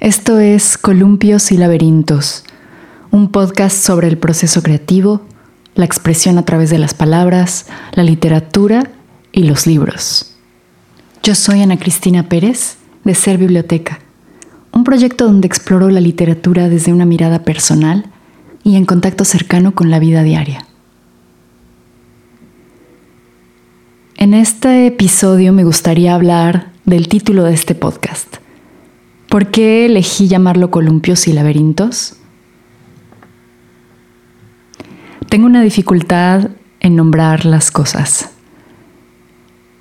Esto es Columpios y Laberintos, un podcast sobre el proceso creativo, la expresión a través de las palabras, la literatura y los libros. Yo soy Ana Cristina Pérez, de Ser Biblioteca, un proyecto donde exploro la literatura desde una mirada personal y en contacto cercano con la vida diaria. En este episodio me gustaría hablar del título de este podcast ¿Por qué elegí llamarlo columpios y laberintos? Tengo una dificultad en nombrar las cosas.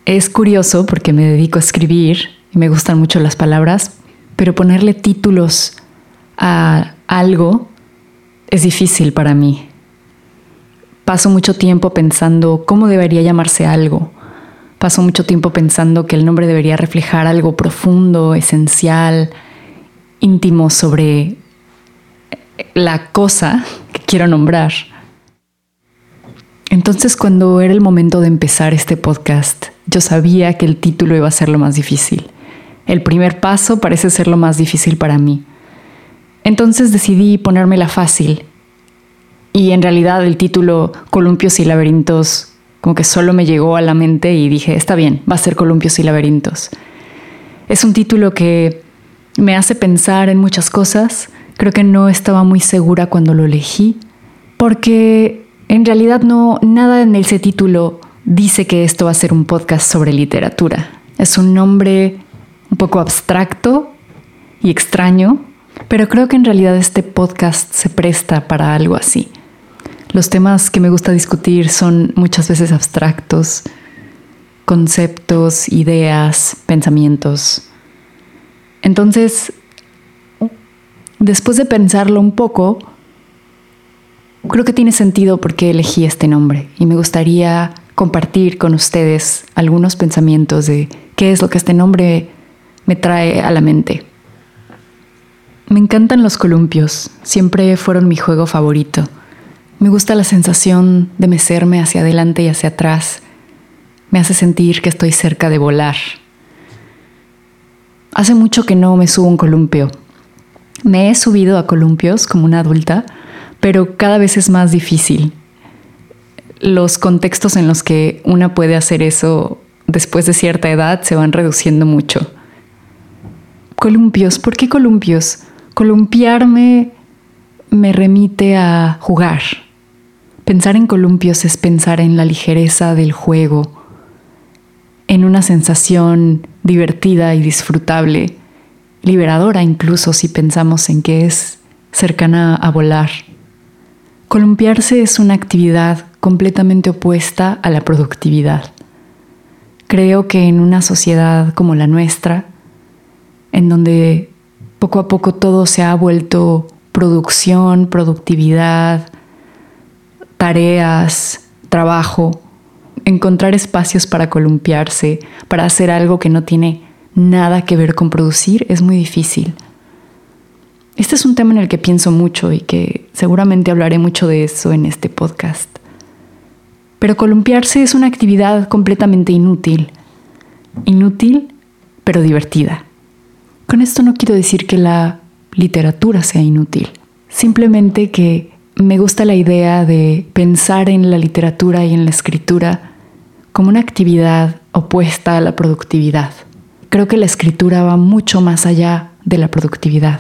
Es curioso porque me dedico a escribir y me gustan mucho las palabras, pero ponerle títulos a algo es difícil para mí. Paso mucho tiempo pensando cómo debería llamarse algo Paso mucho tiempo pensando que el nombre debería reflejar algo profundo, esencial, íntimo sobre la cosa que quiero nombrar. Entonces cuando era el momento de empezar este podcast, yo sabía que el título iba a ser lo más difícil. El primer paso parece ser lo más difícil para mí. Entonces decidí ponérmela fácil. Y en realidad el título Columpios y laberintos como que solo me llegó a la mente y dije, está bien, va a ser Columpios y Laberintos. Es un título que me hace pensar en muchas cosas. Creo que no estaba muy segura cuando lo elegí, porque en realidad no nada en ese título dice que esto va a ser un podcast sobre literatura. Es un nombre un poco abstracto y extraño, pero creo que en realidad este podcast se presta para algo así. Los temas que me gusta discutir son muchas veces abstractos, conceptos, ideas, pensamientos. Entonces, después de pensarlo un poco, creo que tiene sentido por qué elegí este nombre y me gustaría compartir con ustedes algunos pensamientos de qué es lo que este nombre me trae a la mente. Me encantan los columpios, siempre fueron mi juego favorito. Me gusta la sensación de mecerme hacia adelante y hacia atrás. Me hace sentir que estoy cerca de volar. Hace mucho que no me subo un columpio. Me he subido a columpios como una adulta, pero cada vez es más difícil. Los contextos en los que una puede hacer eso después de cierta edad se van reduciendo mucho. Columpios, ¿por qué columpios? Columpiarme me remite a jugar, Pensar en columpios es pensar en la ligereza del juego, en una sensación divertida y disfrutable, liberadora incluso si pensamos en que es cercana a volar. Columpiarse es una actividad completamente opuesta a la productividad. Creo que en una sociedad como la nuestra, en donde poco a poco todo se ha vuelto producción, productividad, tareas, trabajo, encontrar espacios para columpiarse, para hacer algo que no tiene nada que ver con producir, es muy difícil. Este es un tema en el que pienso mucho y que seguramente hablaré mucho de eso en este podcast. Pero columpiarse es una actividad completamente inútil. Inútil, pero divertida. Con esto no quiero decir que la literatura sea inútil, simplemente que me gusta la idea de pensar en la literatura y en la escritura como una actividad opuesta a la productividad. Creo que la escritura va mucho más allá de la productividad.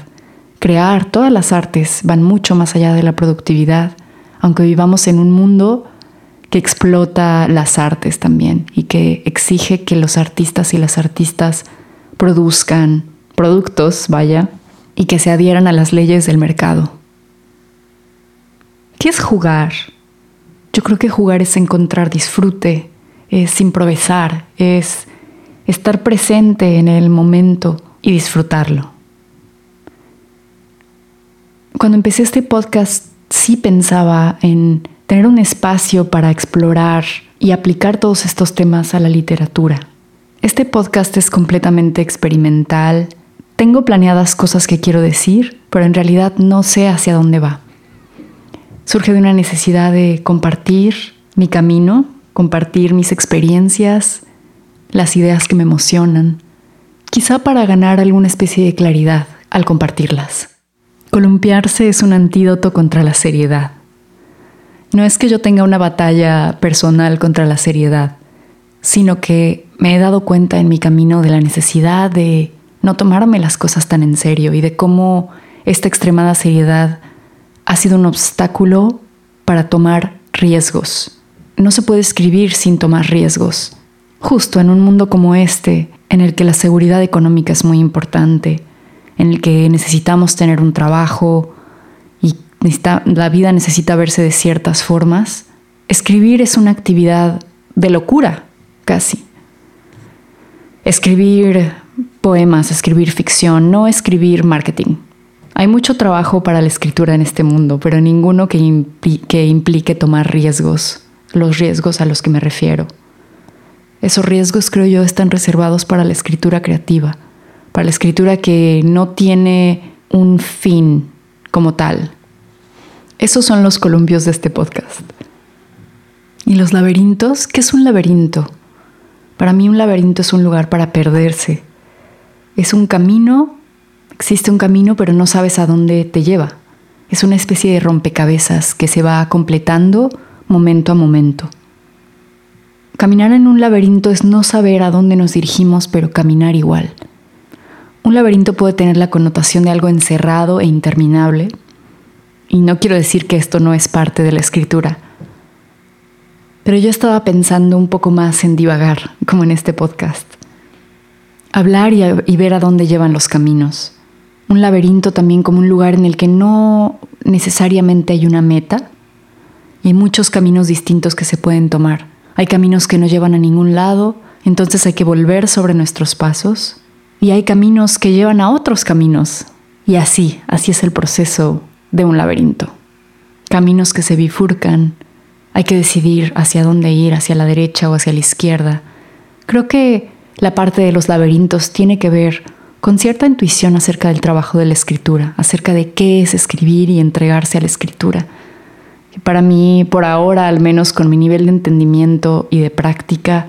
Crear todas las artes van mucho más allá de la productividad, aunque vivamos en un mundo que explota las artes también y que exige que los artistas y las artistas produzcan productos, vaya, y que se adhieran a las leyes del mercado. ¿Qué es jugar? Yo creo que jugar es encontrar disfrute, es improvisar, es estar presente en el momento y disfrutarlo. Cuando empecé este podcast sí pensaba en tener un espacio para explorar y aplicar todos estos temas a la literatura. Este podcast es completamente experimental. Tengo planeadas cosas que quiero decir, pero en realidad no sé hacia dónde va surge de una necesidad de compartir mi camino, compartir mis experiencias, las ideas que me emocionan, quizá para ganar alguna especie de claridad, al compartirlas. Columpiarse es un antídoto contra la seriedad. No es que yo tenga una batalla personal contra la seriedad, sino que me he dado cuenta en mi camino de la necesidad de no tomarme las cosas tan en serio y de cómo esta extremada seriedad ha sido un obstáculo para tomar riesgos. No se puede escribir sin tomar riesgos. Justo en un mundo como este, en el que la seguridad económica es muy importante, en el que necesitamos tener un trabajo y la vida necesita verse de ciertas formas, escribir es una actividad de locura, casi. Escribir poemas, escribir ficción, no escribir marketing. Hay mucho trabajo para la escritura en este mundo, pero ninguno que, implique tomar riesgos, los riesgos a los que me refiero. Esos riesgos creo yo están reservados para la escritura creativa, para la escritura que no tiene un fin como tal. Esos son los columpios de este podcast. ¿Y los laberintos? ¿Qué es un laberinto? Para mí un laberinto es un lugar para perderse. Es un camino, existe un camino pero no sabes a dónde te lleva. Es una especie de rompecabezas que se va completando momento a momento. Caminar en un laberinto es no saber a dónde nos dirigimos pero caminar igual. Un laberinto puede tener la connotación de algo encerrado e interminable, y no quiero decir que esto no es parte de la escritura, pero yo estaba pensando un poco más en divagar, como en este podcast. Hablar y, ver a dónde llevan los caminos. Un laberinto también como un lugar en el que no necesariamente hay una meta y muchos caminos distintos que se pueden tomar. Hay caminos que no llevan a ningún lado, entonces hay que volver sobre nuestros pasos. Y hay caminos que llevan a otros caminos. Y así, así es el proceso de un laberinto. Caminos que se bifurcan, hay que decidir hacia dónde ir, hacia la derecha o hacia la izquierda. Creo que la parte de los laberintos tiene que ver con cierta intuición acerca del trabajo de la escritura, acerca de qué es escribir y entregarse a la escritura. Para mí, por ahora, al menos con mi nivel de entendimiento y de práctica,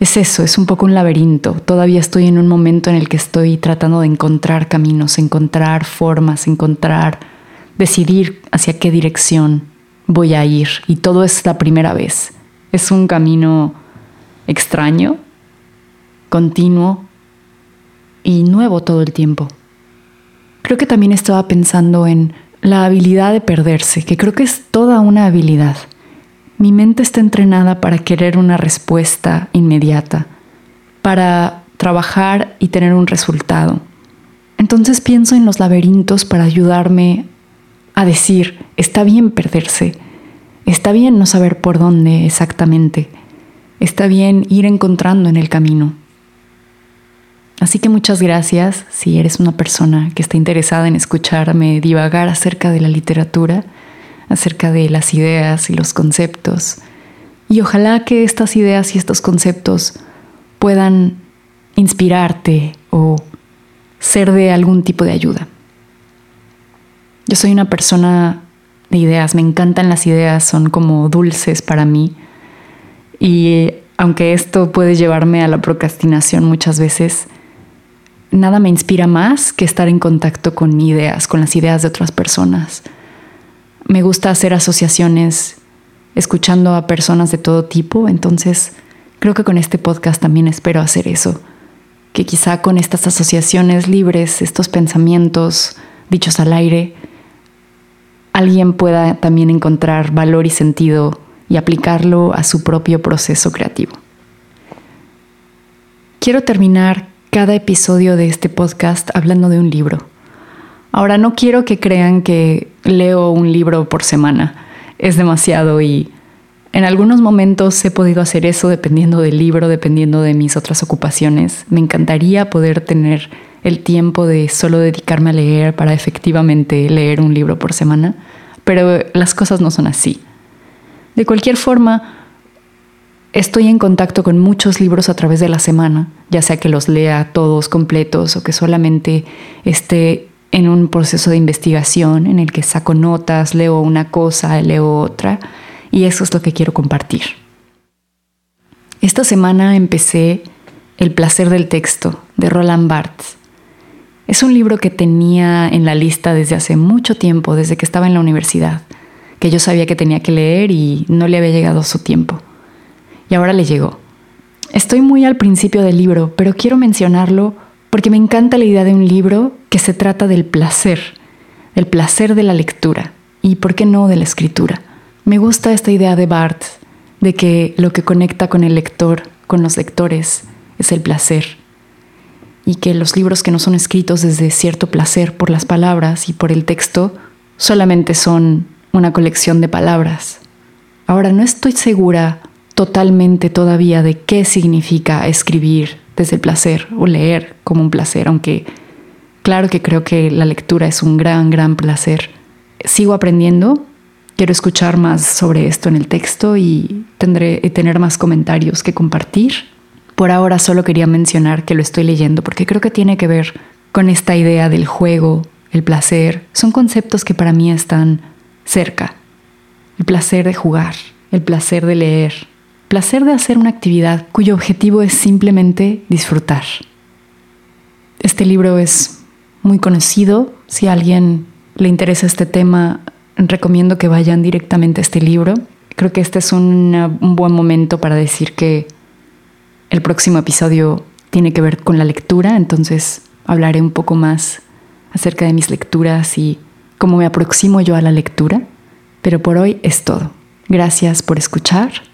es eso, es un poco un laberinto. Todavía estoy en un momento en el que estoy tratando de encontrar caminos, encontrar formas, encontrar, decidir hacia qué dirección voy a ir y todo es la primera vez. Es un camino extraño, continuo y nuevo todo el tiempo. Creo que también estaba pensando en la habilidad de perderse, que creo que es toda una habilidad. Mi mente está entrenada para querer una respuesta inmediata, para trabajar y tener un resultado. Entonces pienso en los laberintos para ayudarme a decir, está bien perderse, está bien no saber por dónde exactamente, está bien ir encontrando en el camino. Así que muchas gracias si eres una persona que está interesada en escucharme divagar acerca de la literatura, acerca de las ideas y los conceptos. Y ojalá que estas ideas y estos conceptos puedan inspirarte o ser de algún tipo de ayuda. Yo soy una persona de ideas, me encantan las ideas, son como dulces para mí. Y aunque esto puede llevarme a la procrastinación muchas veces, nada me inspira más que estar en contacto con ideas, con las ideas de otras personas. Me gusta hacer asociaciones escuchando a personas de todo tipo, entonces creo que con este podcast también espero hacer eso, que quizá con estas asociaciones libres, estos pensamientos dichos al aire, alguien pueda también encontrar valor y sentido y aplicarlo a su propio proceso creativo. Quiero terminar cada episodio de este podcast hablando de un libro. Ahora no quiero que crean que leo un libro por semana. Es demasiado y en algunos momentos he podido hacer eso dependiendo del libro, dependiendo de mis otras ocupaciones. Me encantaría poder tener el tiempo de solo dedicarme a leer para efectivamente leer un libro por semana, pero las cosas no son así. De cualquier forma, estoy en contacto con muchos libros a través de la semana, ya sea que los lea todos completos o que solamente esté en un proceso de investigación en el que saco notas, leo una cosa, leo otra, y eso es lo que quiero compartir. Esta semana empecé El placer del texto de Roland Barthes. Es un libro que tenía en la lista desde hace mucho tiempo, desde que estaba en la universidad, que yo sabía que tenía que leer y no le había llegado su tiempo. Y ahora le llegó. Estoy muy al principio del libro, pero quiero mencionarlo porque me encanta la idea de un libro que se trata del placer, del placer de la lectura y, ¿por qué no, de la escritura? Me gusta esta idea de Barth de que lo que conecta con el lector, con los lectores, es el placer y que los libros que no son escritos desde cierto placer por las palabras y por el texto solamente son una colección de palabras. Ahora no estoy segura totalmente todavía de qué significa escribir desde el placer o leer como un placer, aunque claro que creo que la lectura es un gran, gran placer. Sigo aprendiendo, quiero escuchar más sobre esto en el texto y tendré tener más comentarios que compartir. Por ahora solo quería mencionar que lo estoy leyendo porque creo que tiene que ver con esta idea del juego, el placer. Son conceptos que para mí están cerca. El placer de jugar, el placer de leer, placer de hacer una actividad cuyo objetivo es simplemente disfrutar. Este libro es muy conocido. Si a alguien le interesa este tema, recomiendo que vayan directamente a este libro. Creo que este es un, buen momento para decir que el próximo episodio tiene que ver con la lectura, entonces hablaré un poco más acerca de mis lecturas y cómo me aproximo yo a la lectura. Pero por hoy es todo. Gracias por escuchar.